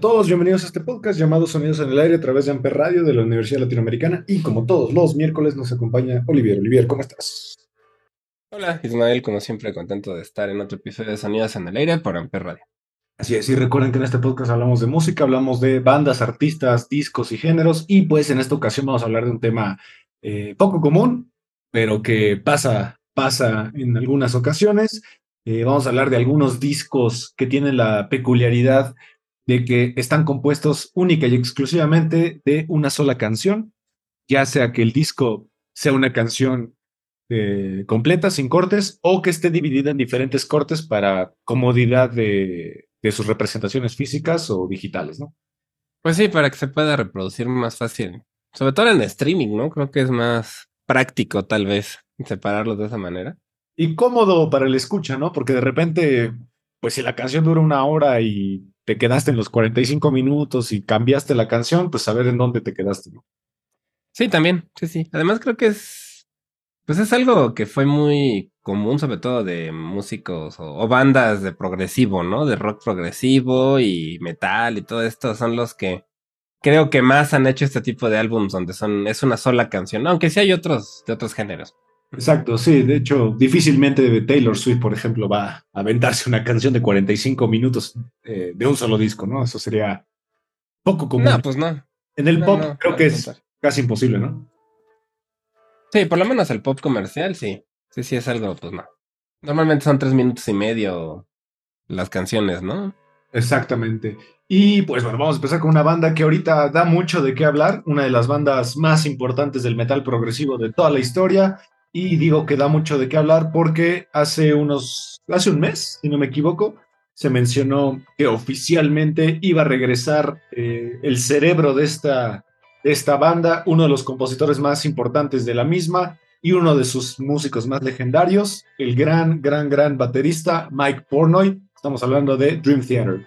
A todos, bienvenidos a este podcast llamado Sonidos en el Aire a través de Amper Radio de la Universidad Latinoamericana y como todos los miércoles nos acompaña Olivier. Olivier, ¿cómo estás? Hola, Ismael, como siempre contento de estar en otro episodio de Sonidos en el Aire por Amper Radio. Así es, y recuerden que en este podcast hablamos de música, hablamos de bandas, artistas, discos y géneros y pues en esta ocasión vamos a hablar de un tema eh, poco común, pero que pasa, pasa en algunas ocasiones. Eh, vamos a hablar de algunos discos que tienen la peculiaridad de que están compuestos única y exclusivamente de una sola canción, ya sea que el disco sea una canción eh, completa, sin cortes, o que esté dividida en diferentes cortes para comodidad de, de, sus representaciones físicas o digitales, ¿no? Pues sí, para que se pueda reproducir más fácil, sobre todo en streaming, ¿no? Creo que es más práctico tal vez separarlos de esa manera. Y cómodo para el escucha, ¿no? Porque de repente, pues si la canción dura una hora y te quedaste en los 45 minutos y cambiaste la canción, pues saber en dónde te quedaste, ¿no? Sí, también, sí, sí. Además creo que es, pues es algo que fue muy común, sobre todo de músicos o, bandas de progresivo, ¿no? De rock progresivo y metal y todo esto son los que creo que más han hecho este tipo de álbums donde son, es una sola canción, aunque sí hay otros de otros géneros. Exacto, sí, de hecho, difícilmente Taylor Swift, por ejemplo, va a aventarse una canción de 45 minutos eh, de un solo disco, ¿no? Eso sería poco común. No, pues no. En el no, pop no, creo que es casi imposible, ¿no? Sí, por lo menos el pop comercial, sí. Sí, sí, es algo, pues no. Normalmente son tres minutos y medio las canciones, ¿no? Exactamente. Y pues bueno, vamos a empezar con una banda que ahorita da mucho de qué hablar, una de las bandas más importantes del metal progresivo de toda la historia. Y digo que da mucho de qué hablar porque hace unos, hace un mes, si no me equivoco, se mencionó que oficialmente iba a regresar eh, el cerebro de esta, de esta banda, uno de los compositores más importantes de la misma y uno de sus músicos más legendarios, el gran, gran, gran baterista Mike Pornoy. Estamos hablando de Dream Theater.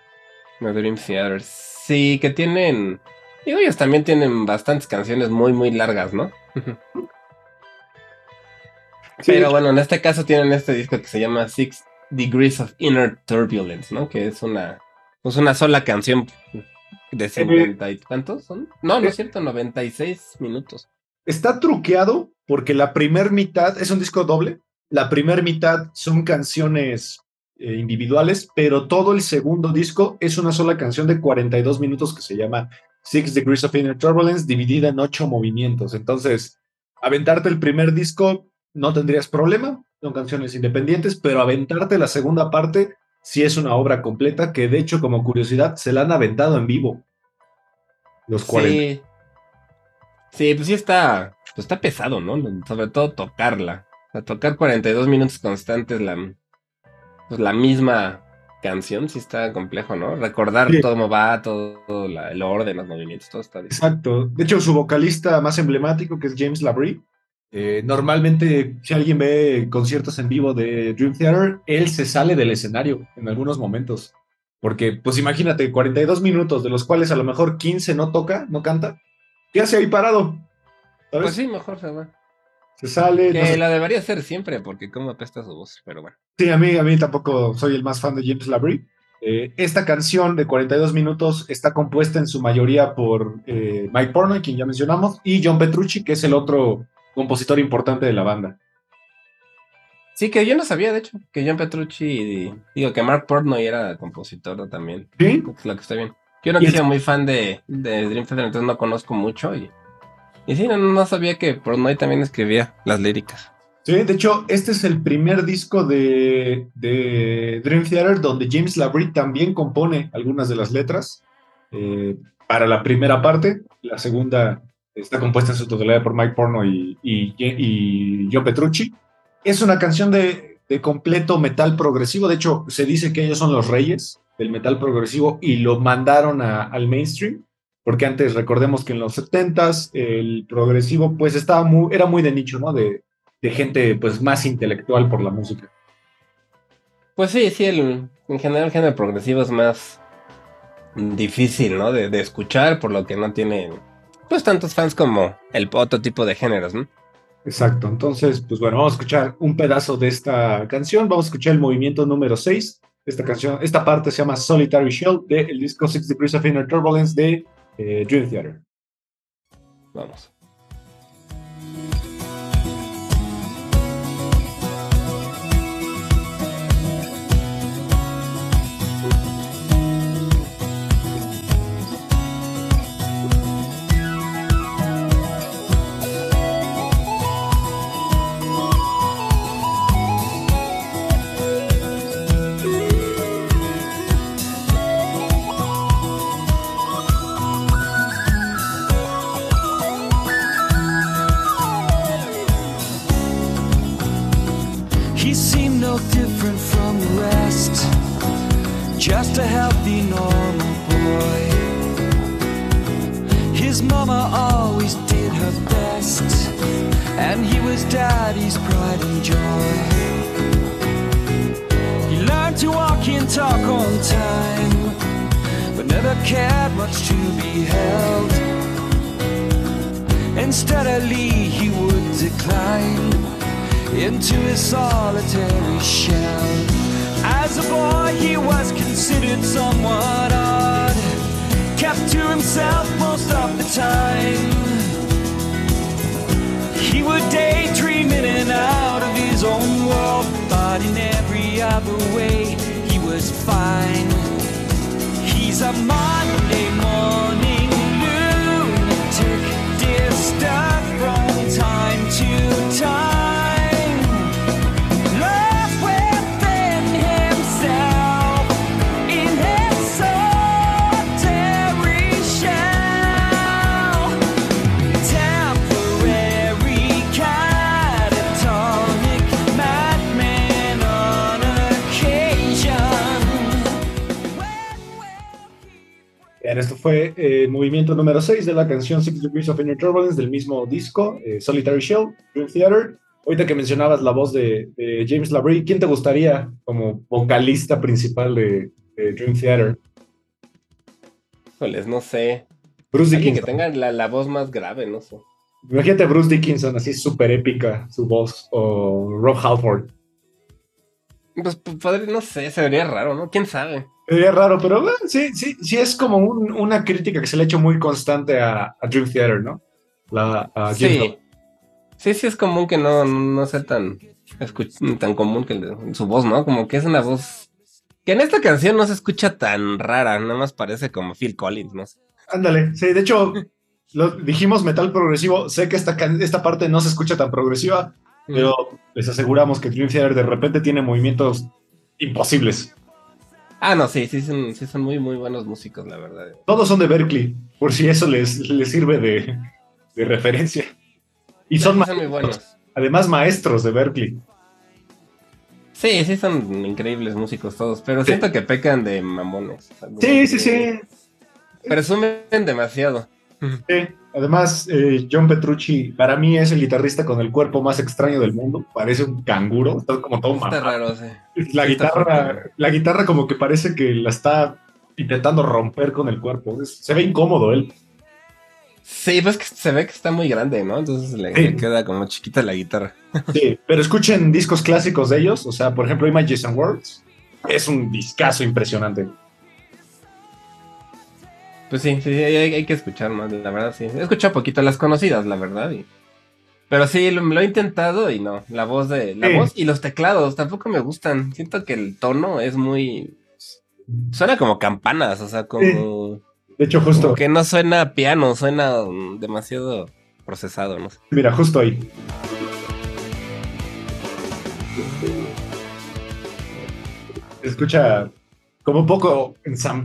Dream Theater. Sí, que tienen. Digo, ellos también tienen bastantes canciones muy, muy largas, ¿no? Sí, Pero bueno, en este caso tienen este disco que se llama Six Degrees of Inner Turbulence, ¿no? Que es una, pues una sola canción de 50 y cuántos son? No, no es cierto, 96 minutos. Está truqueado porque la primer mitad es un disco doble. La primer mitad son canciones eh, individuales, pero todo el segundo disco es una sola canción de 42 minutos que se llama Six Degrees of Inner Turbulence, dividida en ocho movimientos. Entonces, aventarte el primer disco no tendrías problema, son canciones independientes, pero aventarte la segunda parte sí es una obra completa que de hecho como curiosidad se la han aventado en vivo. Los 40. Sí. Sí, pues sí está, pues está pesado, ¿no? Sobre todo tocarla. O sea, tocar 42 minutos constantes la, pues la misma canción, sí está complejo, ¿no? Recordar Sí. cómo va, todo la- el orden, los movimientos, todo está difícil. Exacto. De hecho, su vocalista más emblemático, que es James Labrie, eh, normalmente si alguien ve conciertos en vivo de Dream Theater, él se sale del escenario en algunos momentos. Porque, pues imagínate, 42 minutos, de los cuales a lo mejor 15 no toca, no canta. ¿Qué hace ahí parado? ¿Sabes? Pues sí, mejor se va. Se sale. Que no sé. la debería hacer siempre, porque cómo apesta su voz, pero bueno. Sí, a mí, a mí tampoco soy el más fan de James Labrie. Eh, esta canción de 42 minutos está compuesta en su mayoría por eh, Mike Pornoy, quien ya mencionamos, y John Petrucci, que es el otro compositor importante de la banda. Sí, que yo no sabía, de hecho, que John Petrucci, digo, que Mark Portnoy era compositor también. ¿Sí? Es lo que está bien. Yo no Y he es- sido muy fan de, de Dream Theater, entonces no conozco mucho y Y sí, no, sabía que Portnoy también escribía las líricas. Sí, de hecho, este es el primer disco de, de Dream Theater donde James Labrie también compone algunas de las letras. Eh, para la primera parte, la segunda está compuesta en su totalidad por Mike Porno y, y, Joe Petrucci. Es una canción de, completo metal progresivo, de hecho se dice que ellos son los reyes del metal progresivo y lo mandaron al mainstream, porque antes recordemos que en los 70s el progresivo pues estaba muy, era muy de nicho, ¿no? De, gente pues más intelectual por la música. Pues sí, sí, el, en general el género progresivo es más difícil, ¿no? De, escuchar, por lo que no tiene, pues, tantos fans como el otro tipo de géneros, ¿no? Exacto, entonces, pues bueno, vamos a escuchar un pedazo de esta canción, vamos a escuchar el movimiento número 6, esta canción, esta parte se llama Solitary Shell del disco Six Degrees of Inner Turbulence de eh, Dream Theater. Vamos. Esto fue el eh, movimiento número 6 de la canción Six Degrees of Inner Turbulence del mismo disco, eh, Solitary Shell, Dream Theater. Ahorita que mencionabas la voz de, James Labrie, ¿quién te gustaría como vocalista principal de, Dream Theater? Pues no sé. Bruce Dickinson. que tenga la, voz más grave, no sé. Imagínate Bruce Dickinson, así súper épica su voz, o Rob Halford. Pues padre, no sé, se vería raro, ¿no? ¿Quién sabe? Sería raro, pero sí, sí, sí es como una crítica que se le ha hecho muy constante a, Dream Theater, ¿no? La, sí. sí, sí es común que no, no sea tan, tan común que su voz, ¿no? Como que es una voz que en esta canción no se escucha tan rara, nada más parece como Phil Collins, ¿no? Ándale, sí, de hecho, lo, dijimos metal progresivo, sé que esta, esta parte no se escucha tan progresiva, pero les aseguramos que Dream Theater de repente tiene movimientos imposibles. Ah, no, sí, sí son, sí son muy, muy buenos músicos, la verdad. Todos son de Berkeley, por si eso les, les sirve de, referencia. Y son, muy buenos. Además, maestros de Berkeley. Sí, sí son increíbles músicos todos, pero siento que pecan de mamones. Sí, sí, sí. Presumen demasiado. Sí. Además, eh, John Petrucci para mí es el guitarrista con el cuerpo más extraño del mundo. Parece un canguro, está como todo Está raro, sí. La guitarra, la guitarra como que parece que la está intentando romper con el cuerpo. se ve incómodo él. Sí, pues que se ve que está muy grande, ¿no? Entonces le, queda como chiquita la guitarra. Sí, pero escuchen discos clásicos de ellos. O sea, por ejemplo, Images and Words. Es un discazo impresionante. Pues sí, sí, hay, que escuchar más, la verdad, sí. He escuchado poquito las conocidas, la verdad. Pero sí, lo, he intentado y no. La voz de. La voz y los teclados tampoco me gustan. Siento que el tono es muy. Suena como campanas, o sea, como. De hecho, justo. que no suena piano, suena demasiado procesado, no sé. Mira, justo ahí. Escucha como poco,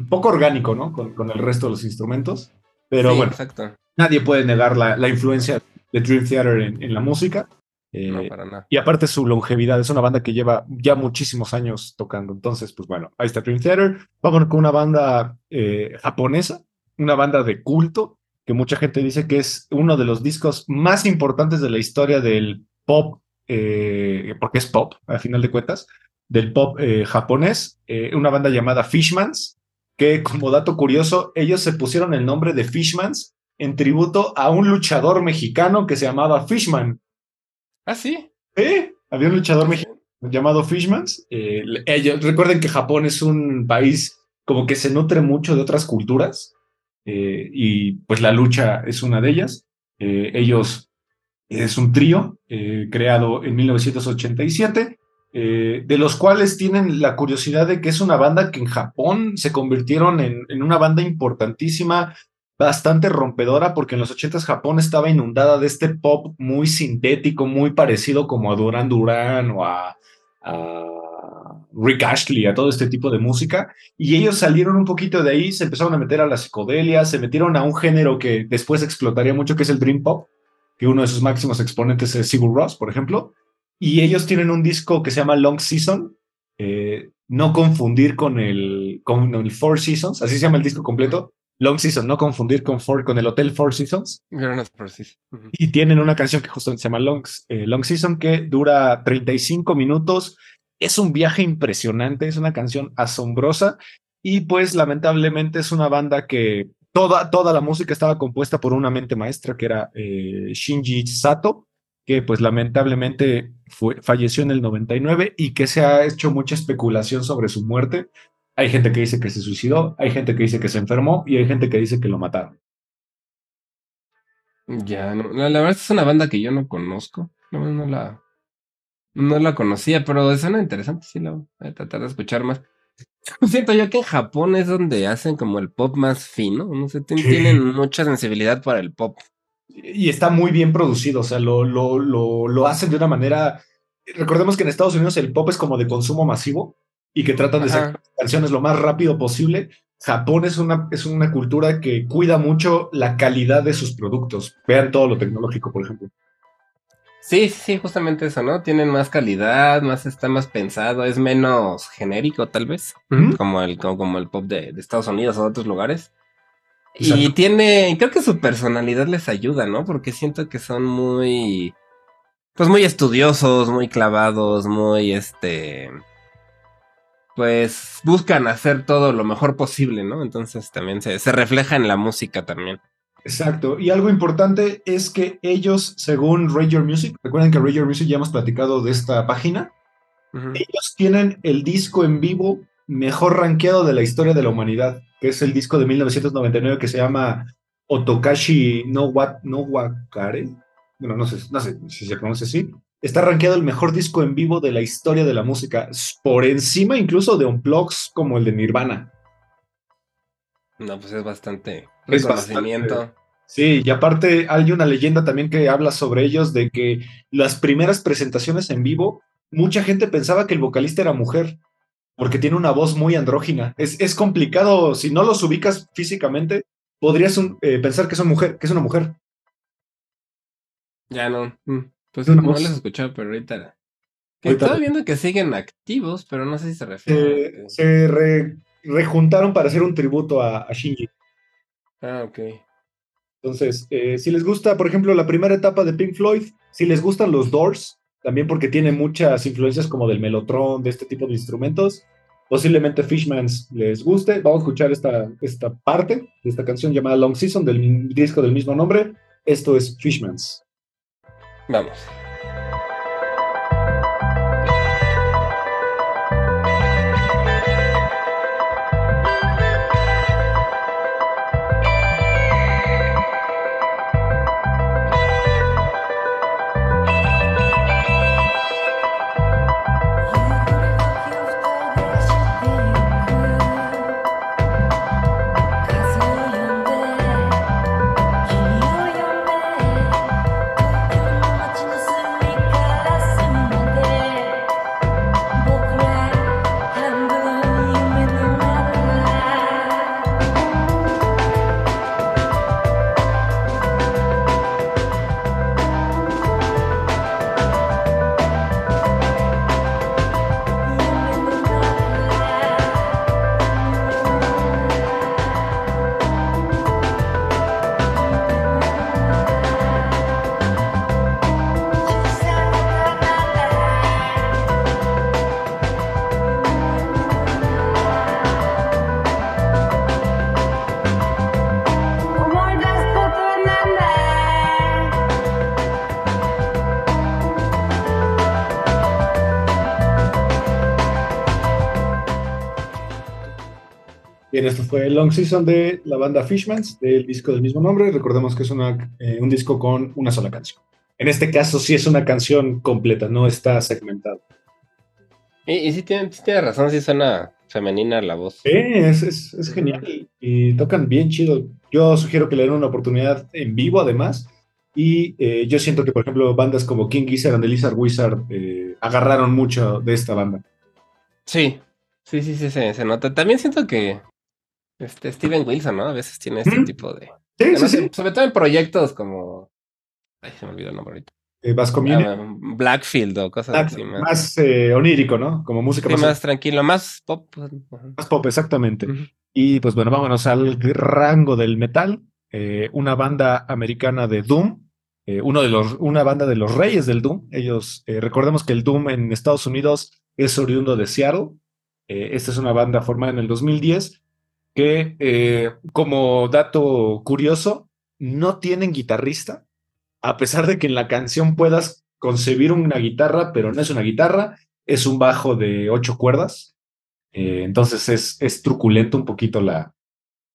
poco orgánico, ¿no? Con, con el resto de los instrumentos. Pero Sí, bueno, exacto. nadie puede negar la, la influencia de Dream Theater en, en la música. Eh, No, para nada. y aparte su longevidad, es una banda que lleva ya muchísimos años tocando. Entonces, pues bueno, ahí está Dream Theater. Vamos con una banda eh, japonesa, una banda de culto, que mucha gente dice que es uno de los discos más importantes de la historia del pop, eh, porque es pop, a final de cuentas, del pop eh, japonés. Eh, una banda llamada Fishmans, que como dato curioso, ellos se pusieron el nombre de Fishmans en tributo a un luchador mexicano que se llamaba Fishman. Ah, sí. ¿Eh? Había un luchador mexicano llamado Fishmans. Eh, ellos, recuerden que Japón es un país como que se nutre mucho de otras culturas eh, y pues la lucha es una de ellas. Ellos es un trío creado en 1987, eh, de los cuales tienen la curiosidad de que es una banda que en Japón se convirtieron en, una banda importantísima bastante rompedora porque en los 80s Japón estaba inundada de este pop muy sintético, muy parecido como a Duran Duran o a, a Rick Ashley, a todo este tipo de música. Y ellos salieron un poquito de ahí, se empezaron a meter a la psicodelia, se metieron a un género que después explotaría mucho, que es el Dream Pop, que uno de sus máximos exponentes es Sigur Ross, por ejemplo. Y ellos tienen un disco que se llama Long Season, eh, no confundir con el, con el Four Seasons, así se llama el disco completo. Long Season, no confundir con, Four, con el Hotel Four Seasons. Y tienen una canción que justamente se llama Long, eh, Long Season, que dura 35 minutos. Es un viaje impresionante, es una canción asombrosa. Y pues lamentablemente es una banda que toda, toda la música estaba compuesta por una mente maestra, que era eh, Shinji Sato, que pues lamentablemente fue, falleció en el 99 y que se ha hecho mucha especulación sobre su muerte. Hay gente que dice que se suicidó, hay gente que dice que se enfermó y hay gente que dice que lo mataron. Ya, no, la, la verdad es una banda que yo no conozco. No, no la, no la conocía, pero suena interesante, sí, la voy a tratar de escuchar más. Siento yo que en Japón es donde hacen como el pop más fino, no sé, Sí. tienen mucha sensibilidad para el pop. Y está muy bien producido, o sea, lo, lo, lo, lo hacen de una manera... Recordemos que en Estados Unidos el pop es como de consumo masivo y que tratan de sacar canciones lo más rápido posible. Japón es una, es una cultura que cuida mucho la calidad de sus productos. Vean todo lo tecnológico, por ejemplo. Sí, sí, justamente eso, ¿no? Tienen más calidad, más está más pensado, es menos genérico tal vez, como el, como, como el pop de, de Estados Unidos o de otros lugares. Y Exacto. tiene, creo que su personalidad les ayuda, ¿no? Porque siento que son muy, pues muy estudiosos, muy clavados, muy, este, pues buscan hacer todo lo mejor posible, ¿no? Entonces también se, se refleja en la música también. Exacto. Y algo importante es que ellos, según Your Music, recuerden que Your Music ya hemos platicado de esta página, ellos tienen el disco en vivo mejor rankeado de la historia de la humanidad, que es el disco de 1999 que se llama Otokashi no, Wa, no Wakare. Bueno, no sé, no sé si se pronuncia así. Está rankeado el mejor disco en vivo de la historia de la música, por encima incluso de Unplugs como el de Nirvana. No, pues es bastante Es reconocimiento. bastante. Sí, y aparte hay una leyenda también que habla sobre ellos de que las primeras presentaciones en vivo, mucha gente pensaba que el vocalista era mujer, porque tiene una voz muy andrógina. Es, es complicado, si no los ubicas físicamente, podrías un- eh, pensar que son mujer, que es una mujer. Ya no. mm, Pues No, no, les escuchaba, pero ahorita. Que Ahorita- estaba viendo que siguen activos, pero no sé si se refiere. Eh, se re- rejuntaron para hacer un tributo a, a Shinji. Ah, ok. Entonces, eh, si les gusta, por ejemplo, la primera etapa de Pink Floyd, si les gustan los Doors, también porque tiene muchas influencias como del melotron, de este tipo de instrumentos, posiblemente Fishmans les guste. Vamos a escuchar esta, esta parte de esta canción llamada Long Season del disco del mismo nombre. Esto es Fishmans. Vamos.「Bien, esto fue Long Season de la banda Fishmans, del disco del mismo nombre. Recordemos que es una, eh, un disco con una sola canción. En este caso sí es una canción completa, no está segmentada. Y, y sí, tiene, sí tiene razón, sí suena femenina la voz. Sí, es, es, es genial y, y tocan bien chido. Yo sugiero que le den una oportunidad en vivo además. Y eh, yo siento que, por ejemplo, bandas como King Gizzard and the Lizard Wizard eh, agarraron mucho de esta banda. Sí, sí, sí, sí, se, se nota. También siento que este Steven Wilson, ¿no? A veces tiene este tipo de... Sí, sí, sí. Sobre todo en proyectos como... Ay, se me olvidó el nombre ahorita. Eh. Ah, Blackfield o cosas así más. más eh, onírico, ¿no? Como música sí, más, más tranquilo, más pop. pues, más pop, exactamente. Y pues bueno, vámonos al rango del metal. Eh, una banda americana de Doom. eh, uno de los, una banda de los reyes del Doom. Ellos, eh, recordemos que el Doom en Estados Unidos es oriundo de Seattle. Esta es una banda formada en el 2010 que, eh, como dato curioso, no tienen guitarrista, a pesar de que en la canción puedas concebir una guitarra, pero no es una guitarra, es un bajo de ocho cuerdas. Eh, entonces es, truculento un poquito la,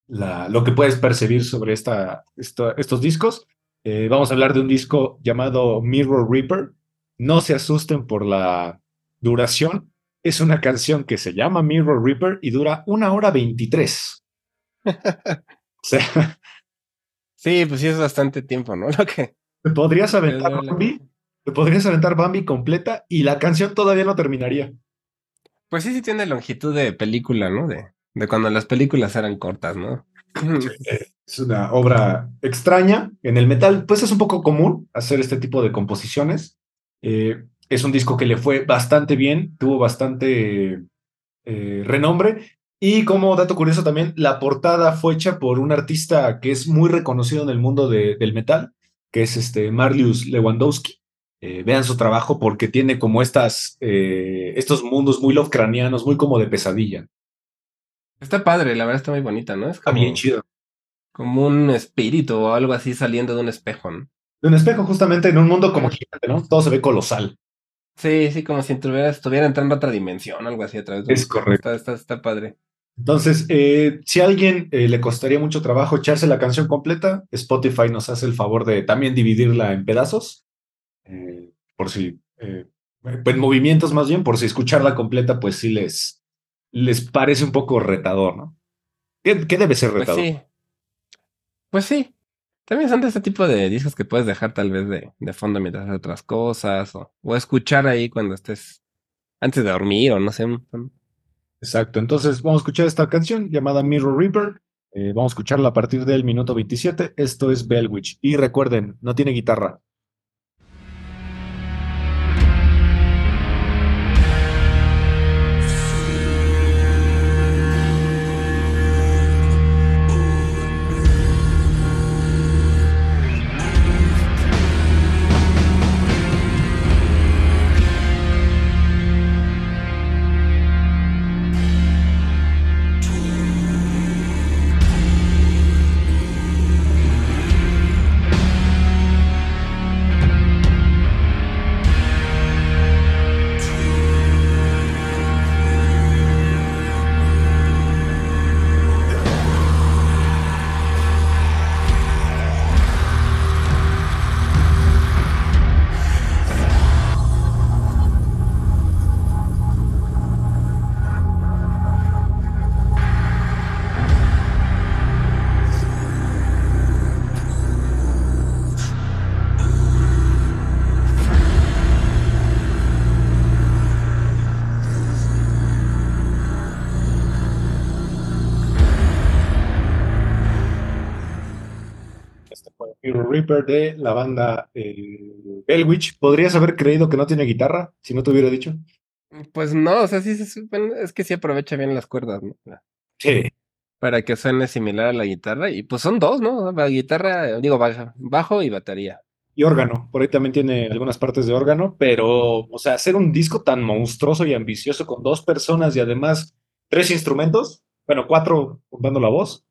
lo que puedes percibir sobre esta- estos discos. Eh, vamos a hablar de un disco llamado Mirror Reaper. No se asusten por la duración. Es una canción que se llama Mirror Reaper y dura una hora veintitrés. o sea, Sí, pues sí es bastante tiempo, ¿no? Lo que... te podrías aventar la- Bambi, te podrías aventar Bambi completa y la canción todavía no terminaría. Pues sí, sí tiene longitud de película, ¿no? De, de cuando las películas eran cortas, ¿no? Es una obra extraña. En el metal, pues es un poco común hacer este tipo de composiciones. Eh, es un disco que le fue bastante bien, tuvo bastante eh, renombre. Y como dato curioso también, la portada fue hecha por un artista que es muy reconocido en el mundo de- del metal, que es este Marlius Lewandowski. Eh, vean su trabajo porque tiene como estas, eh, estos mundos muy lovecranianos, muy como de pesadilla. Está padre, la verdad está muy bonita, ¿no? Es como, bien chido. como un espíritu o algo así saliendo de un espejo, ¿no? De un espejo justamente en un mundo como gigante, ¿no? Todo se ve colosal. Sí, sí, como si estuviera, estuviera entrando a otra dimensión, algo así a través de Es un- correcto. Está, está, está padre. Entonces, eh, si a alguien eh, le costaría mucho trabajo echarse la canción completa, Spotify nos hace el favor de también dividirla en pedazos, eh, por si, eh, en movimientos más bien, por si escucharla completa, pues sí les, les parece un poco retador, ¿no? ¿Qué, qué debe ser Pues retador? sí. Pues sí. También son de este tipo de discos que puedes dejar tal vez de, de fondo mientras haces otras cosas o, o escuchar ahí cuando estés antes de dormir o no sé. Exacto, entonces vamos a escuchar esta canción llamada Mirror Reaper. Eh, vamos a escucharla a partir del minuto 27. Esto es Bellwitch. Y recuerden, no tiene guitarra. De la banda eh, Bellwitch. ¿Podrías haber creído que no tiene guitarra si no te hubiera dicho? Pues no, o sea, sí, es que sí aprovecha bien las cuerdas, ¿no? Sí. Para que suene similar a la guitarra. Y pues son dos, ¿no? La guitarra, digo, bajo y batería. Y órgano. Por ahí también tiene algunas partes de órgano, pero, o sea, hacer un disco tan monstruoso y ambicioso con dos personas y además tres instrumentos, bueno, cuatro contando la voz,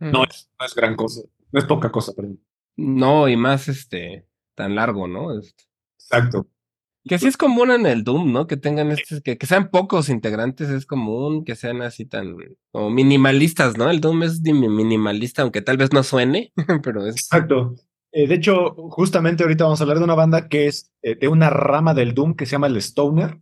no es, no es gran cosa. No es poca cosa, perdón. No, y más este, tan largo, ¿no? Exacto. Que sí es común en el Doom, ¿no? Que tengan estos, que, que sean pocos integrantes es común, que sean así tan como minimalistas, ¿no? El Doom es minimalista, aunque tal vez no suene, pero es Exacto. Eh, de hecho, justamente ahorita vamos a hablar de una banda que es eh, de una rama del Doom que se llama el Stoner,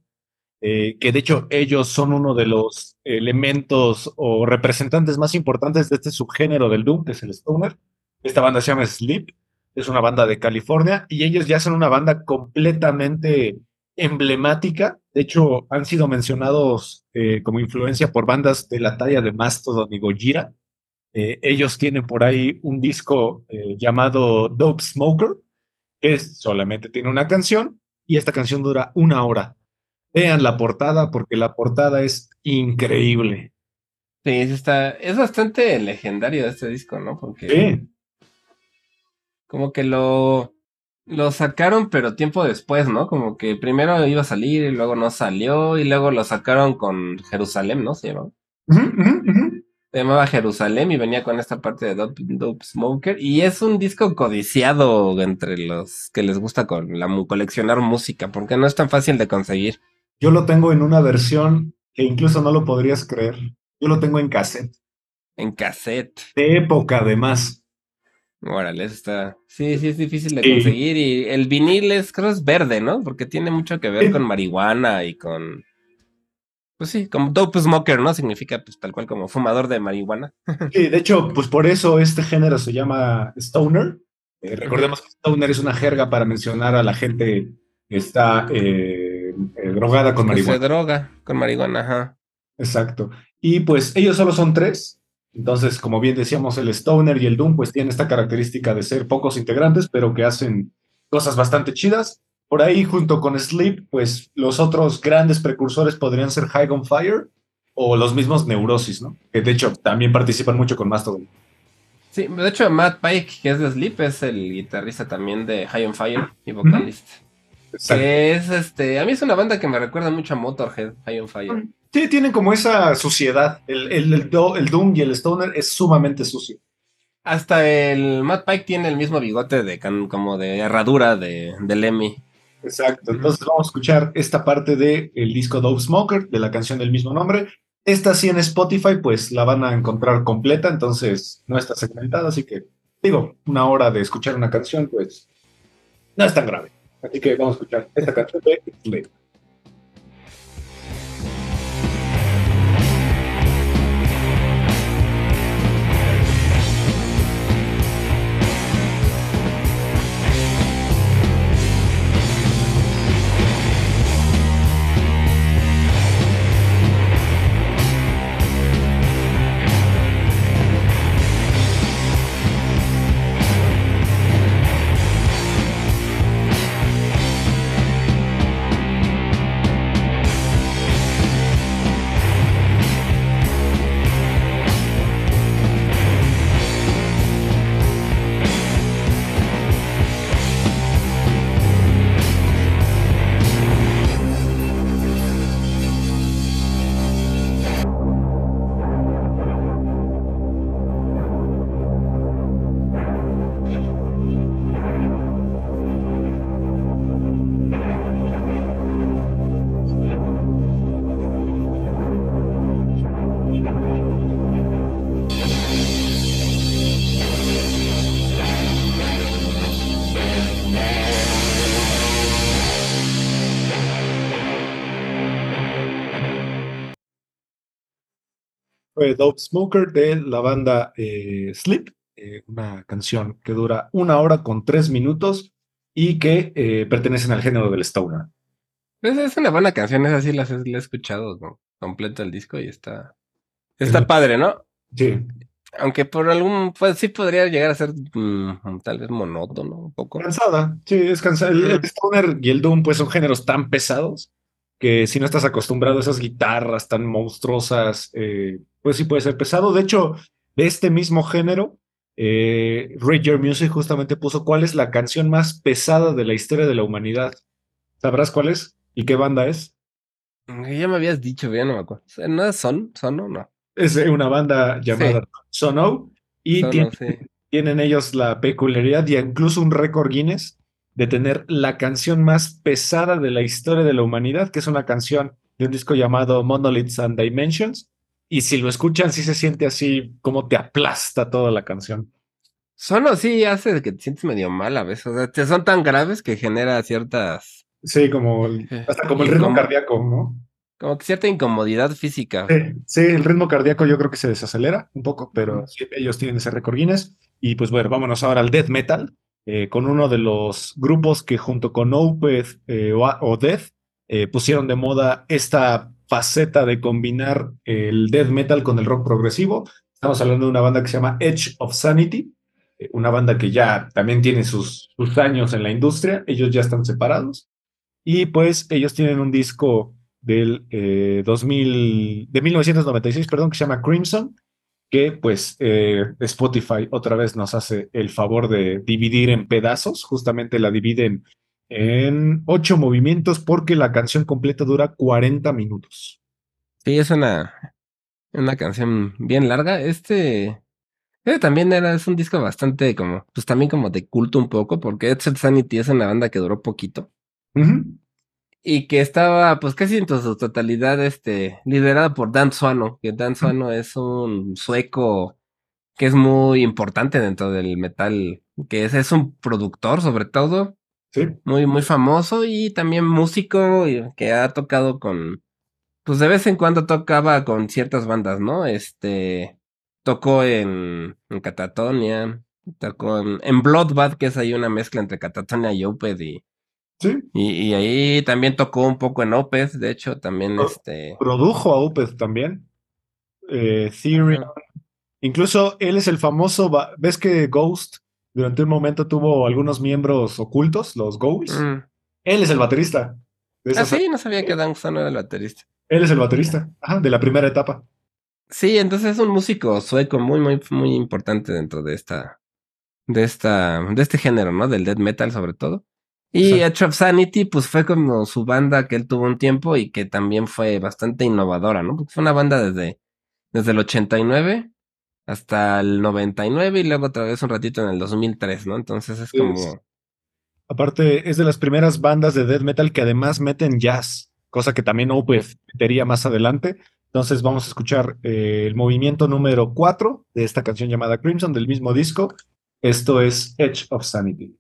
eh, que de hecho ellos son uno de los elementos o representantes más importantes de este subgénero del Doom, que es el Stoner. Esta banda se llama Sleep, es una banda de California y ellos ya son una banda completamente emblemática. De hecho, han sido mencionados eh, como influencia por bandas de la talla de Mastodon y Gojira. Eh, ellos tienen por ahí un disco eh, llamado Dope Smoker, que es- solamente tiene una canción y esta canción dura una hora. Vean la portada porque la portada es increíble. Sí, está, es bastante legendario este disco, ¿no? Porque Sí, como que lo, lo sacaron, pero tiempo después, ¿no? Como que primero iba a salir y luego no salió y luego lo sacaron con Jerusalén, ¿no? Se llamaba. Se llamaba Jerusalén y venía con esta parte de Dope, Dope Smoker y es un disco codiciado entre los que les gusta con la coleccionar música porque no es tan fácil de conseguir. Yo lo tengo en una versión que incluso no lo podrías creer. Yo lo tengo en cassette. En cassette. De época, además. Órale, eso está. Sí, sí, es difícil de Sí. conseguir. Y el vinil es, creo, es verde, ¿no? Porque tiene mucho que ver Sí. con marihuana y con. Pues sí, como dope smoker, ¿no? Significa, pues tal cual como fumador de marihuana. Sí, de hecho, pues por eso este género se llama Stoner. Eh, recordemos que Stoner es una jerga para mencionar a la gente que está eh, eh, drogada con Que se marihuana. droga con marihuana, ajá. Exacto. Y pues ellos solo son tres. Entonces, como bien decíamos, el Stoner y el Doom pues tienen esta característica de ser pocos integrantes, pero que hacen cosas bastante chidas. Por ahí, junto con Sleep, pues los otros grandes precursores podrían ser High on Fire o los mismos Neurosis, ¿no? Que de hecho también participan mucho con Mastodon. Sí, de hecho, Matt Pike, que es de Sleep, es el guitarrista también de High on Fire y vocalista. Exacto. Que es este. A mí es una banda que me recuerda mucho a Motorhead, High on Fire. Sí, tienen como esa suciedad. El, el, el do- el Doom y el Stoner es sumamente sucio. Hasta el Matt Pike tiene el mismo bigote de can- como de herradura de, de Lemmy. Exacto. Entonces vamos a escuchar esta parte del disco Dope Smoker, de la canción del mismo nombre. Esta sí en Spotify, pues la van a encontrar completa, entonces no está segmentada, así que digo, una hora de escuchar una canción, pues no es tan grave. Así que vamos a escuchar esta canción de. Fue Dope Smoker de la banda eh, Sleep, eh, una canción que dura una hora con tres minutos y que eh, pertenecen al género del Stoner. Es, es una buena canción, esa sí la, la he escuchado ¿no? completo el disco y está. Está Es- padre, ¿no? Sí. Aunque por algún. Pues sí podría llegar a ser mm, tal vez monótono un poco. Cansada, sí, es cansada. El, el Stoner y el Doom, pues son géneros tan pesados que si no estás acostumbrado a esas guitarras tan monstruosas, eh, pues sí puede ser pesado. De hecho, de este mismo género, eh, Your Music justamente puso cuál es la canción más pesada de la historia de la humanidad. ¿Sabrás cuál es? ¿Y qué banda es? Ya me habías dicho, ya no me acuerdo. ¿No es Son? ¿Son o no? Es una banda llamada Sono y tiene- sí. tienen ellos la peculiaridad y incluso un récord Guinness de tener la canción más pesada de la historia de la humanidad, que es una canción de un disco llamado Monoliths and Dimensions. Y si lo escuchan, sí se siente así como te aplasta toda la canción. Solo sí hace que te sientes medio mal a veces. O sea, te son tan graves que genera ciertas. Sí, como el- Eh, hasta como el ritmo como- cardíaco, ¿no? Como que cierta incomodidad física. Sí, sí, el ritmo cardíaco yo creo que se desacelera un poco, pero sí, ellos tienen ese récord Guinness. Y pues bueno, vámonos ahora al death metal, eh, con uno de los grupos que junto con Opeth eh, o, Death eh, pusieron de moda esta faceta de combinar el death metal con el rock progresivo. Estamos hablando de una banda que se llama Edge of Sanity, una banda que ya también tiene sus, sus años en la industria, ellos ya están separados. Y pues ellos tienen un disco del eh, 2000, de 1996, perdón, que se llama Crimson, que pues eh, Spotify otra vez nos hace el favor de dividir en pedazos, justamente la dividen en ocho movimientos porque la canción completa dura 40 minutos. Sí, es una, una canción bien larga. Este, este también era, es un disco bastante como, pues también como de culto un poco, porque Edge of Sanity es una banda que duró poquito. Y que estaba, pues casi en su totalidad, este, liderada por Dan Suano, que Dan Suano es un sueco que es muy importante dentro del metal, que es, es un productor sobre todo, Sí, muy, muy famoso y también músico que ha tocado con, pues de vez en cuando tocaba con ciertas bandas, ¿no? Este, tocó en, en Catatonia, tocó en, en Bloodbath, que es ahí una mezcla entre Catatonia y Opeth y, sí. y, y ahí también tocó un poco en Opeth, de hecho, también este, Produjo a Opeth también. Eh. Ajá. Incluso él es el famoso, ¿ves que Ghost durante un momento tuvo algunos miembros ocultos, los Ghosts? mm. Él es el baterista. Ah, sí, no sabía que Dan Suano era el baterista. Él es el baterista, ajá, de la primera etapa. Sí, entonces es un músico sueco muy, muy, muy importante dentro de esta, de esta, de este género, ¿no? Del death metal sobre todo. Y. Edge of Sanity, pues fue como su banda que él tuvo un tiempo y que también fue bastante innovadora, ¿no? Porque fue una banda desde, desde el 89 hasta el 99 y luego otra vez un ratito en el 2003, ¿no? Entonces es como... Aparte, es de las primeras bandas de death metal que además meten jazz, cosa que también Opeth metería más adelante. Entonces vamos a escuchar eh, el movimiento número 4 de esta canción llamada Crimson del mismo disco. Esto es Edge of Sanity.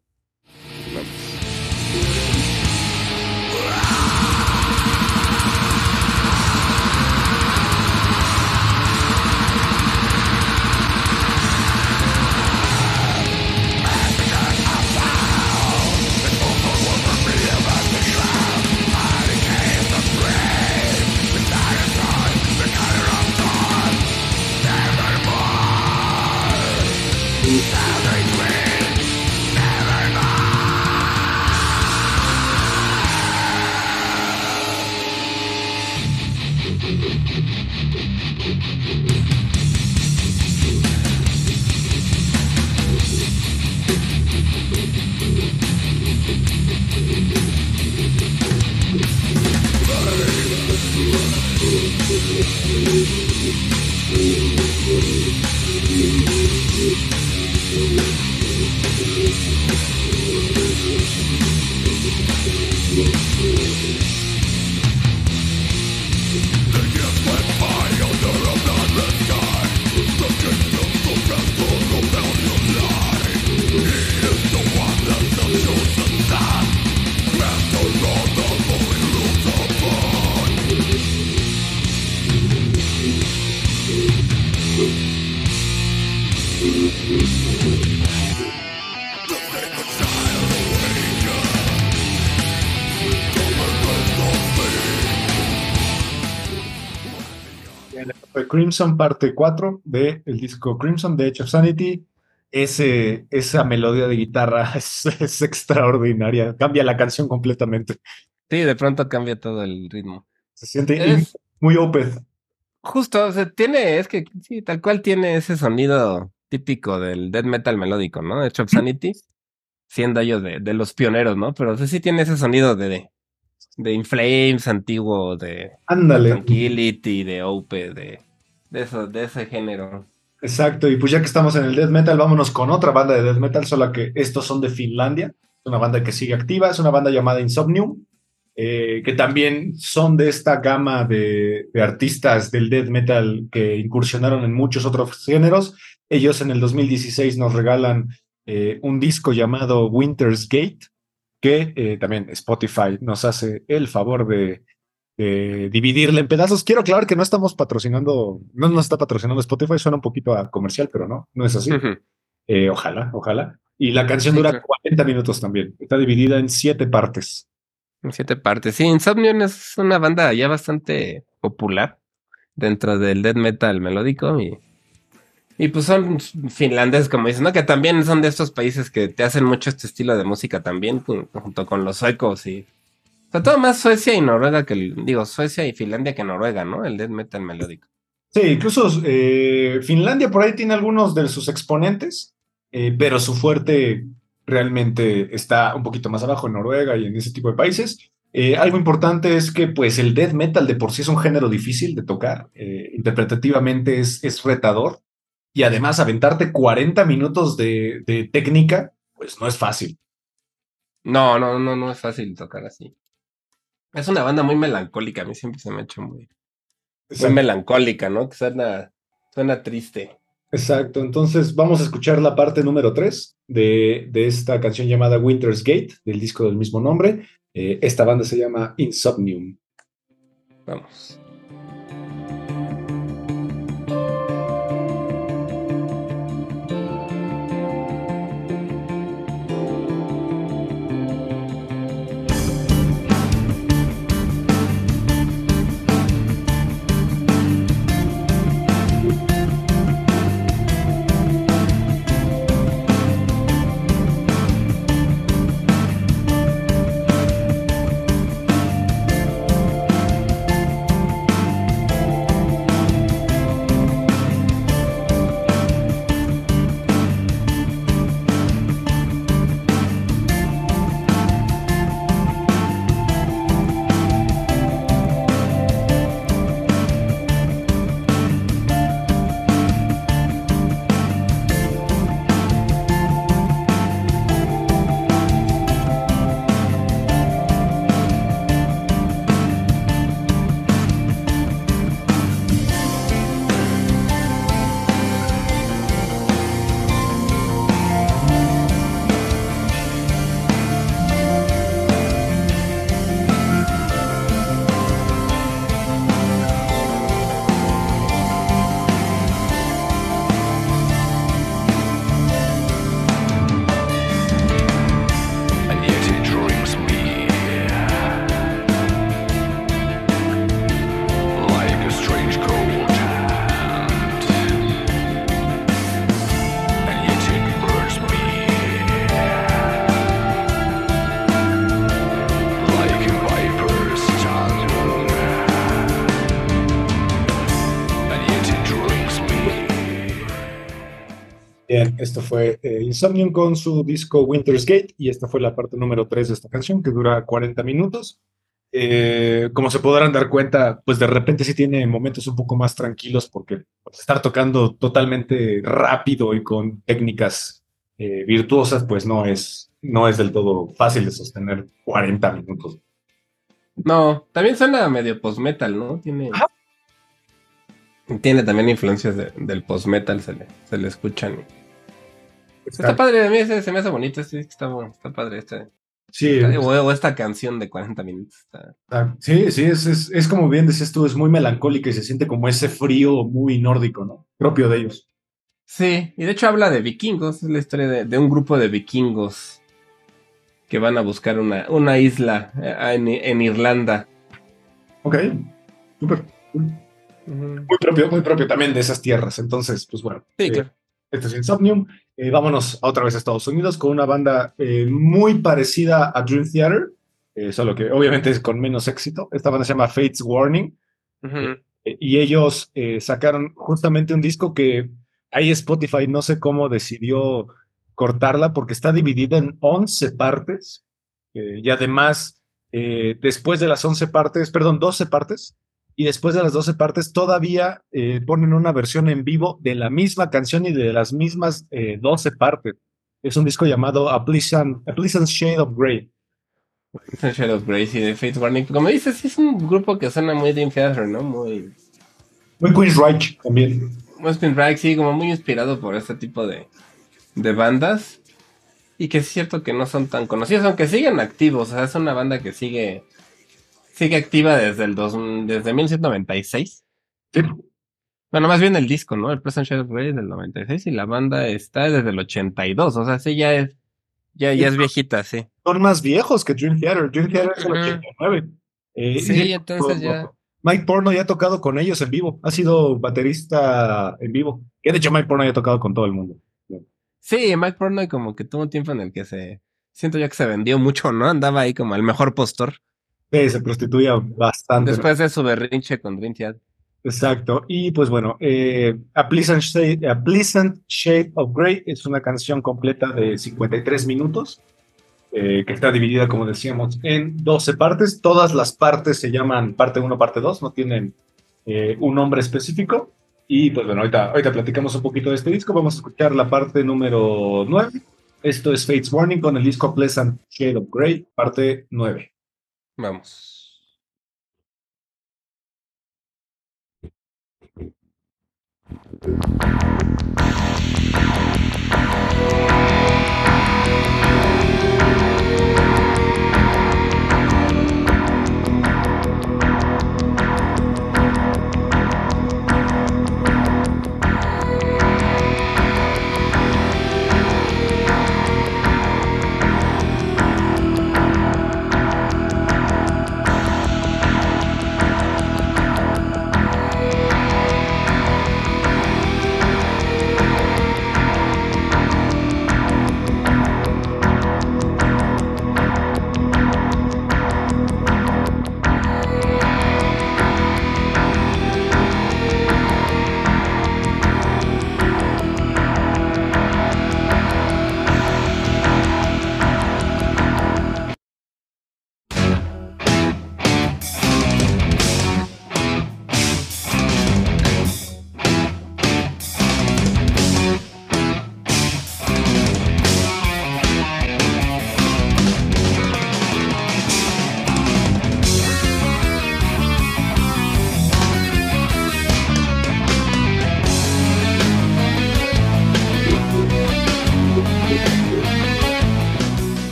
Crimson parte 4 del disco Crimson de Edge of Sanity. Ese, esa melodía de guitarra es, es extraordinaria, cambia la canción completamente. Sí, de pronto cambia todo el ritmo. Se siente Es- muy Opeth. Justo, o sea, tiene, es que sí, tal cual tiene ese sonido típico del death metal melódico, ¿no? De Chop Sanity, siendo ellos de, de los pioneros, ¿no? Pero o sea, sí tiene ese sonido de, de In Flames antiguo, de Ándale. Tranquility, de Ope, de, de, de ese género. Exacto, y pues ya que estamos en el death metal, vámonos con otra banda de death metal, solo que estos son de Finlandia. Es una banda que sigue activa, es una banda llamada Insomnium, eh, que también son de esta gama de, de, artistas del death metal que incursionaron en muchos otros géneros. Ellos en el 2016 nos regalan eh, un disco llamado Winter's Gate, que eh, también Spotify nos hace el favor de, de, dividirle en pedazos. Quiero aclarar que no estamos patrocinando, no nos está patrocinando Spotify, suena un poquito a comercial, pero no, no es así. Uh -huh. ojalá, ojalá. Y la canción sí, dura claro. 40 minutos también. Está dividida en siete partes. En siete partes. Sí, Insomnium es una banda ya bastante popular dentro del death metal melódico y, y pues son finlandeses, como dicen, ¿no? Que también son de estos países que te hacen mucho este estilo de música también, junto con los suecos y... Sobre todo más Suecia y Noruega que, digo, Suecia y Finlandia que Noruega, ¿no? El death metal melódico. Sí, incluso eh, Finlandia por ahí tiene algunos de sus exponentes, eh, pero su fuerte realmente está un poquito más abajo en Noruega y en ese tipo de países. Eh, algo importante es que pues el death metal de por sí es un género difícil de tocar, interpretativamente es, es, retador y además aventarte 40 minutos de, de, técnica pues no es fácil. No, no, no, no es fácil tocar así. Es una banda muy melancólica, a mí siempre se me ha hecho muy, muy melancólica, ¿no? Que suena, suena triste. Exacto, entonces vamos a escuchar la parte número 3 de, de, esta canción llamada Winter's Gate, del disco del mismo nombre. Eh, esta banda se llama Insomnium. Vamos. Esto fue eh, Insomnium con su disco Winter's Gate y esta fue la parte número 3 de esta canción que dura 40 minutos. Eh, como se podrán dar cuenta, pues de repente sí tiene momentos un poco más tranquilos porque estar tocando totalmente rápido y con técnicas eh, virtuosas, pues no es, no es del todo fácil de sostener 40 minutos. No, también suena medio post-metal, ¿no? Tiene, tiene también influencias de, del post-metal, se le, se le escuchan. Está, padre, a mí se, se, me hace bonito, sí, está, está padre este. Sí. O, o, esta canción de 40 minutos. Está... Ah, sí, sí, es, es, es, como bien decías tú, es muy melancólica y se siente como ese frío muy nórdico, ¿no? Propio de ellos. Sí, y de hecho habla de vikingos, es la historia de, de un grupo de vikingos que van a buscar una, una isla en, en Irlanda. Ok, súper. Muy propio, muy propio también de esas tierras. Entonces, pues bueno. Sí, eh, claro. Este es Insomnium. Eh, vámonos otra vez a Estados Unidos con una banda eh, muy parecida a Dream Theater, eh, solo que obviamente es con menos éxito. Esta banda se llama Fates Warning. Uh -huh. y ellos sacaron justamente un disco que ahí Spotify no sé cómo decidió cortarla porque está dividida en 11 partes y además después de las 11 partes, perdón, 12 partes, y después de las 12 partes todavía eh, ponen una versión en vivo de la misma canción y de las mismas eh, 12 partes. Es un disco llamado A Pleasant, A Pleasant Shade of Grey. Shadow of Grace y de Fate Warning. Como dices, sí es un grupo que suena muy Dream Theater, ¿no? Muy. Muy Queen's Reich también. Muy Spin Rack, sí, como muy inspirado por este tipo de, de bandas. Y que es cierto que no son tan conocidos, aunque siguen activos. O sea, es una banda que sigue. Sigue activa desde el dos, desde 1996. Sí. Bueno, más bien el disco, ¿no? El Present Shadow of Grey del 96 y la banda está desde el 82. O sea, sí, ya es. Ya, ya es viejita, sí. Son más viejos que Dream Theater. Dream Theater es el Ujú. 89. Eh, Sí, y- entonces ya. Mike Porno ya ha tocado con ellos en vivo. Ha sido baterista en vivo. Que de hecho Mike Porno ya ha tocado con todo el mundo. Sí, Mike Portnoy como que tuvo un tiempo en el que se... Siento yo que se vendió mucho, ¿no? Andaba ahí como el mejor postor. Sí, se prostituía bastante. Después de su berrinche con Dream Theater. Exacto. Y pues bueno, eh, A, Pleasant Shade, A Pleasant Shade of Grey es una canción completa de 53 minutos, eh, que está dividida, como decíamos, en 12 partes. Todas las partes se llaman parte 1, parte 2, no tienen eh, un nombre específico. Y pues bueno, ahorita, ahorita platicamos un poquito de este disco. Vamos a escuchar la parte número 9. Esto es Fates Warning con el disco Pleasant Shade of Grey, parte 9. Vamos.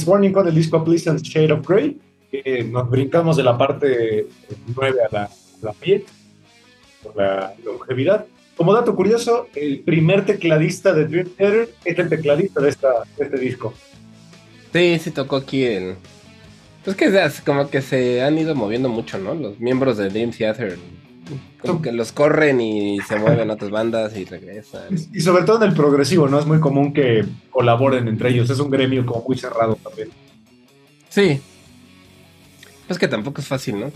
Fates Warning con el disco A Pleasant Shade of Grey. que nos brincamos de la parte 9 a la, la 10 por la longevidad. Como dato curioso, el primer tecladista de Dream Theater es el tecladista de, esta, este disco. Sí, sí tocó aquí el... Pues que es como que se han ido moviendo mucho, ¿no? Los miembros de Dream Theater. Como que los corren y se mueven a otras bandas y regresan. Y sobre todo en el progresivo, ¿no? Es muy común que colaboren entre ellos. Es un gremio como muy cerrado también. Sí. Pues que tampoco es fácil, ¿no?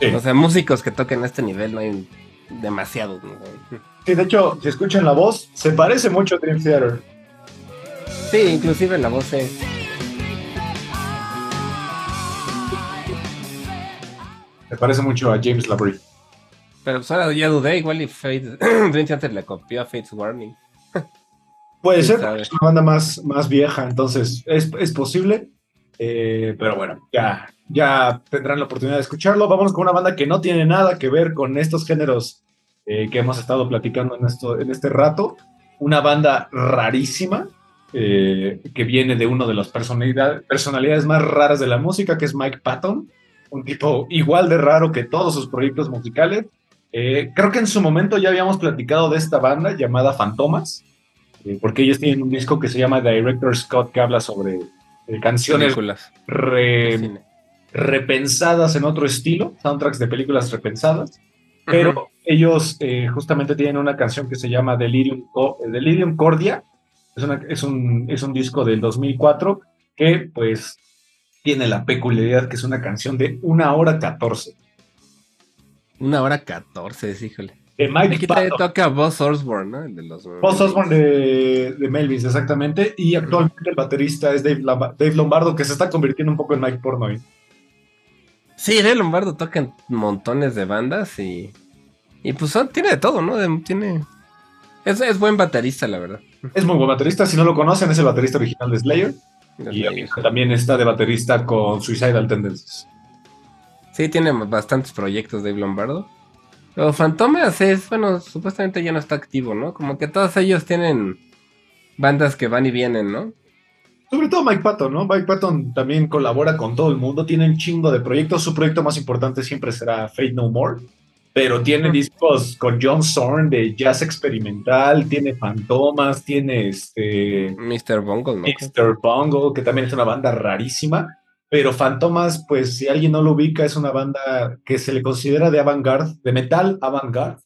Sí. O sea, músicos que toquen a este nivel no hay demasiados, ¿no? Sí, de hecho, si escuchan la voz, se parece mucho a Dream Theater. Sí, inclusive la voz sí. Se parece mucho a James Labrie. Pero pues ahora ya dudé, igual y Fate, Dream Theater le copió a Fate's Warning. Puede ¿Quién ser, sabe? es una banda más, más vieja, entonces es, es posible. Eh, pero bueno, ya, ya tendrán la oportunidad de escucharlo. Vamos con una banda que no tiene nada que ver con estos géneros eh, que hemos estado platicando en, esto, en este rato. Una banda rarísima eh, que viene de uno de las personalidad- personalidades más raras de la música, que es Mike Patton. Un tipo igual de raro que todos sus proyectos musicales. Eh, creo que en su momento ya habíamos platicado de esta banda llamada Fantomas eh, porque ellos tienen un disco que se llama Director Scott que habla sobre eh, canciones re- repensadas en otro estilo, soundtracks de películas repensadas, pero ellos eh, justamente tienen una canción que se llama Delirium, Co- Delirium Cordia, es, una- es un, es un disco del 2004 que pues tiene la peculiaridad que es una canción de una hora 14 Una hora catorce, híjole. de Mike Aquí Patton. toca Buzz Osborne, ¿no? El de los... Buzz Osborne de, de Melvins, exactamente. Y actualmente el baterista es Dave, Dave Lombardo, que se está convirtiendo un poco en Mike Pornoy. Sí, de Lombardo toca en montones de bandas y... Y pues son- tiene de todo, ¿no? De- tiene... Es, es buen baterista, la verdad. Es muy buen baterista. Si no lo conocen, es el baterista original de Slayer. Y también está de baterista con Suicidal Tendencies. Sí, tiene bastantes proyectos Dave Lombardo. Pero Fantomas es, bueno, supuestamente ya no está activo, ¿no? Como que todos ellos tienen bandas que van y vienen, ¿no? Sobre todo Mike Patton, ¿no? Mike Patton también colabora con todo el mundo, tiene un chingo de proyectos. Su proyecto más importante siempre será Fate No More, pero tiene discos con John Zorn de jazz experimental, tiene Fantomas, tiene este Mr. Bungle, ¿no? Mr. Bungle, que también es una banda rarísima. Pero Fantomas, pues si alguien no lo ubica, es una banda que se le considera de avant-garde, de metal avant-garde.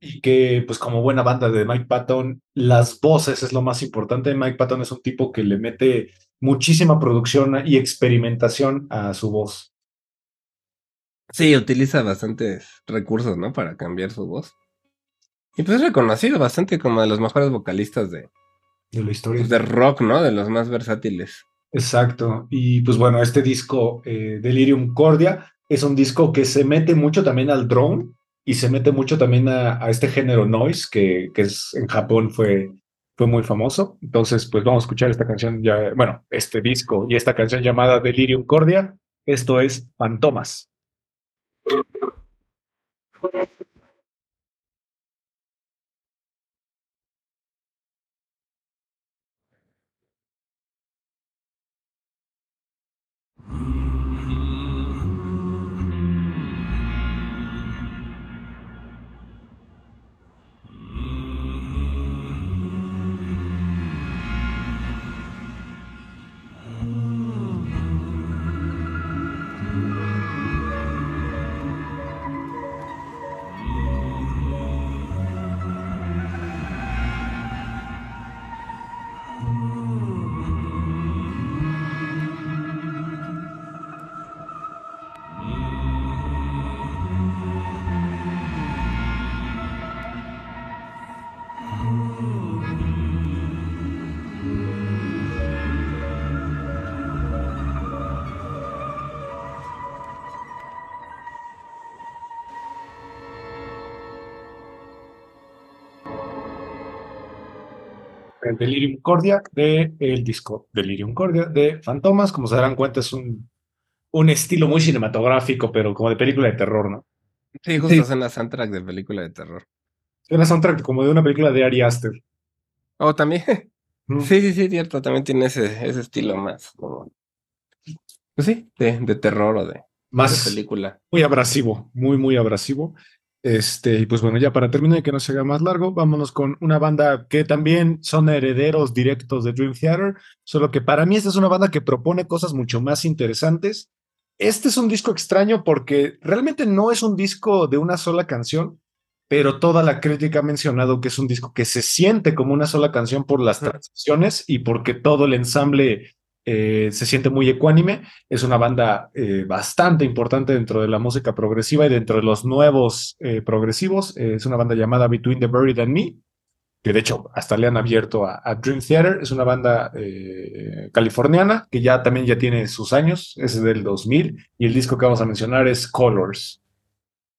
Y que, pues como buena banda de Mike Patton, las voces es lo más importante. Mike Patton es un tipo que le mete muchísima producción y experimentación a su voz. Sí, utiliza bastantes recursos, ¿no? Para cambiar su voz. Y pues es reconocido bastante como de los mejores vocalistas de, De la historia. pues, de rock, ¿no? De los más versátiles. Exacto. Y pues bueno, este disco, eh, Delirium Cordia, es un disco que se mete mucho también al drone y se mete mucho también a, a este género noise, que, que es, en Japón fue, fue muy famoso. Entonces, pues vamos a escuchar esta canción, ya, bueno, este disco y esta canción llamada Delirium Cordia. Esto es Fantomas. Hmm. El Delirium Cordia de el disco Delirium Cordia de Fantomas. Como se darán cuenta, es un, un estilo muy cinematográfico, pero como de película de terror, ¿no? Sí, justo Sí. es una soundtrack de película de terror. Es una soundtrack como de una película de Ari Aster. Oh, también. ¿no? Sí, sí, sí, cierto. También tiene ese, ese estilo más como. Pues sí, de, de terror o de, de Más película. muy abrasivo, muy, muy abrasivo. Este, y pues bueno, ya para terminar y que no se haga más largo, vámonos con una banda que también son herederos directos de Dream Theater, solo que para mí esta es una banda que propone cosas mucho más interesantes. Este es un disco extraño porque realmente no es un disco de una sola canción, pero toda la crítica ha mencionado que es un disco que se siente como una sola canción por las transiciones y porque todo el ensamble eh, se siente muy ecuánime. Es una banda eh, bastante importante dentro de la música progresiva y dentro de los nuevos eh, progresivos. Es una banda llamada Between the Buried and Me, que de hecho hasta le han abierto a, a Dream Theater. Es una banda californiana que ya también ya tiene sus años, es del 2000 y el disco que vamos a mencionar es Colors.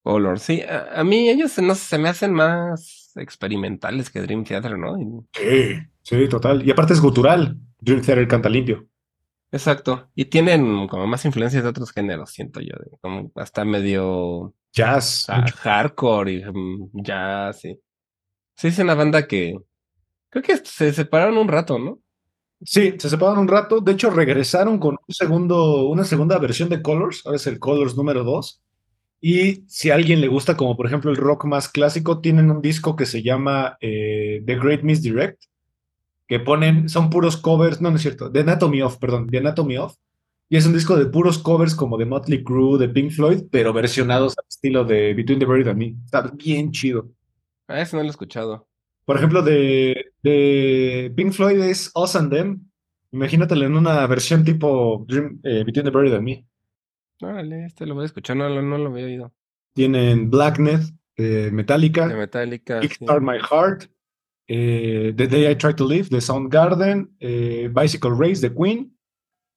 Color, sí. A, a mí ellos no se me hacen más experimentales que Dream Theater, ¿no? Sí, sí, total. Y aparte es gutural. Dream Theater canta limpio. Exacto. Y tienen como más influencias de otros géneros, siento yo. de- como hasta medio Jazz. hardcore y mm, jazz, sí. Sí, es una banda que creo que se separaron un rato, ¿no? Sí, se separaron un rato. De hecho, regresaron con un segundo, una segunda versión de Colors. Ahora es el Colors número 2. Y si a alguien le gusta, como por ejemplo el rock más clásico, tienen un disco que se llama eh, The Great Misdirect, que ponen, son puros covers, no, no es cierto, The Anatomy of, perdón, The Anatomy of. Y es un disco de puros covers como de Motley Crue, de Pink Floyd, pero versionados al estilo de Between the Buried and Me. Está bien chido. Ah, eso no lo he escuchado. Por ejemplo, de, de Pink Floyd es Us and Them. Imagínatelo en una versión tipo Dream, eh, Between the Buried and Me. Órale, este lo voy a escuchar, no, lo- no lo había oído. Tienen Blacknet de Metallica, De Metallica. sí. Kickstart My Heart, eh, The Day I Try to Live de Soundgarden, eh, Bicycle Race de Queen,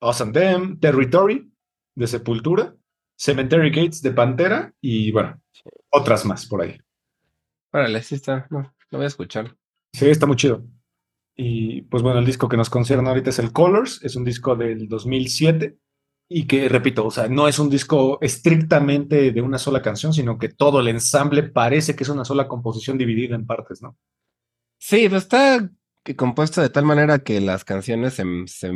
Us and Them, Territory de Sepultura, Cemetery Gates de Pantera y bueno, otras más por ahí. Órale, sí está. No, Lo voy a escuchar. Sí, está muy chido. Y pues bueno, el disco que nos concierne ahorita es el Colors, es un disco del 2007 y que, repito, o sea, no es un disco estrictamente de una sola canción, sino que todo el ensamble parece que es una sola composición dividida en partes, ¿no? Sí, pues está compuesto de tal manera que las canciones se, se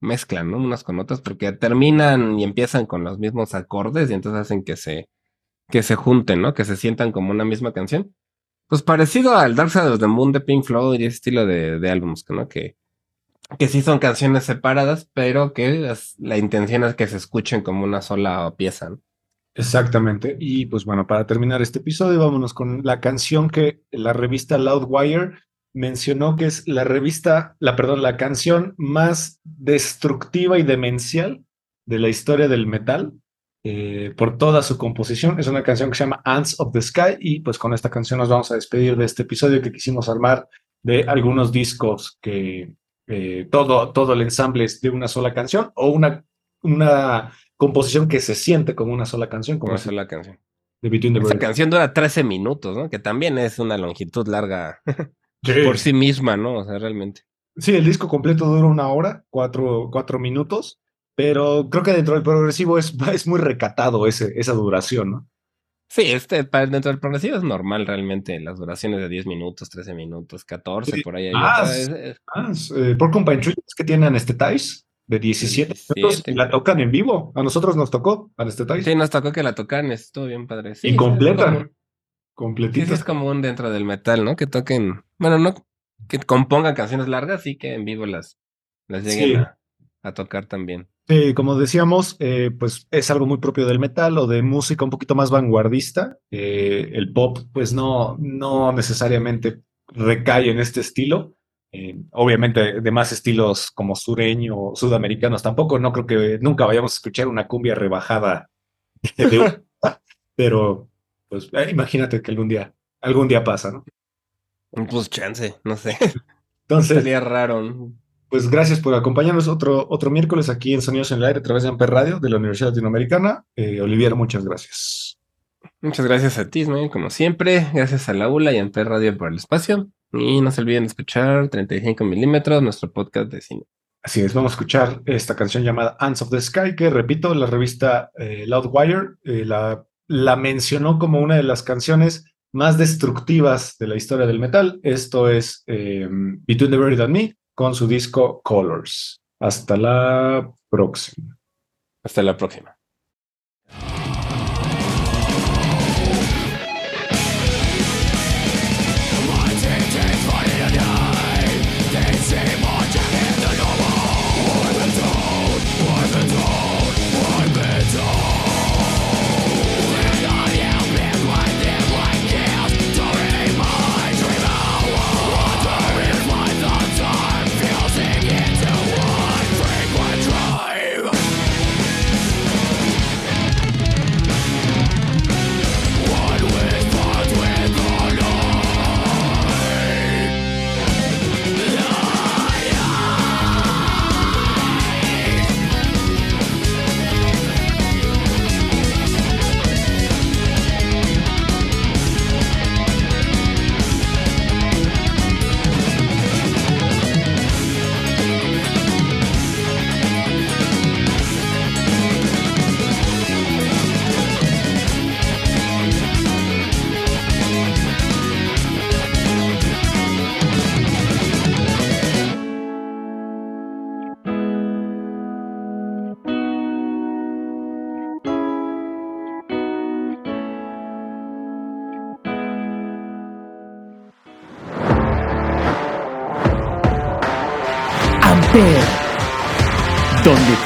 mezclan, ¿no? Unas con otras, porque terminan y empiezan con los mismos acordes y entonces hacen que se, que se junten, ¿no? Que se sientan como una misma canción. Pues parecido al Dark Side of the Moon de Pink Floyd y ese estilo de, de álbums, ¿no? Que, que sí son canciones separadas, pero que la intención es que se escuchen como una sola pieza, ¿no? Exactamente. Y pues bueno, para terminar este episodio, vámonos con la canción que la revista Loudwire mencionó que es la revista, la perdón, la canción más destructiva y demencial de la historia del metal eh, por toda su composición. Es una canción que se llama Ants of the Sky y pues con esta canción nos vamos a despedir de este episodio que quisimos armar de algunos discos que eh, todo, todo el ensamble es de una sola canción o una, una composición que se siente como una sola canción, como Como es esa es la canción. de Between the Esta Birds. canción dura 13 minutos, ¿no? Que también es una longitud larga Sí. por sí misma, ¿no? O sea, realmente. Sí, el disco completo dura una hora, cuatro, cuatro minutos, pero creo que dentro del progresivo es, es muy recatado ese, esa duración, ¿no? Sí, este, para dentro del progresivo es normal realmente, las duraciones de 10 minutos, 13 minutos, 14, Sí. por ahí hay Ah, sí. es- es- Ah, eh, Porcupine Tree es que tienen anestetize de 17 minutos 17. y la tocan en vivo. A nosotros nos tocó anestetize. Sí, nos tocó que la tocaran, estuvo bien padre. Sí, y sí, completa. Es común, sí, completita. sí es común dentro del metal, ¿no? Que toquen, bueno, no, que compongan canciones largas y que en vivo las, las lleguen Sí. a, a tocar también. Sí, como decíamos, eh, pues es algo muy propio del metal o de música un poquito más vanguardista. Eh, el pop, pues no, no necesariamente recae en este estilo. Eh, obviamente, demás estilos como sureño o sudamericanos tampoco. No creo que nunca vayamos a escuchar una cumbia rebajada de un- pero pues eh, imagínate que algún día, algún día pasa, ¿no? Pues chance, no sé, Entonces, sería raro. ¿no? Pues gracias por acompañarnos otro, otro miércoles aquí en Sonidos en el Aire a través de Amper Radio de la Universidad Latinoamericana. Eh, Olivier, muchas gracias. Muchas gracias a ti, como siempre. Gracias a la ULA y a Amper Radio por el espacio. Y no se olviden de escuchar 35 milímetros, nuestro podcast de cine. Así es, vamos a escuchar esta canción llamada Ants of the Sky, que repito, la revista eh, Loudwire eh, la, la mencionó como una de las canciones más destructivas de la historia del metal. Esto es eh, Between the Bird and Me con su disco Colors. Hasta la próxima. Hasta la próxima.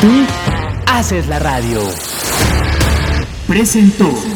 Tú haces la radio. Presentó.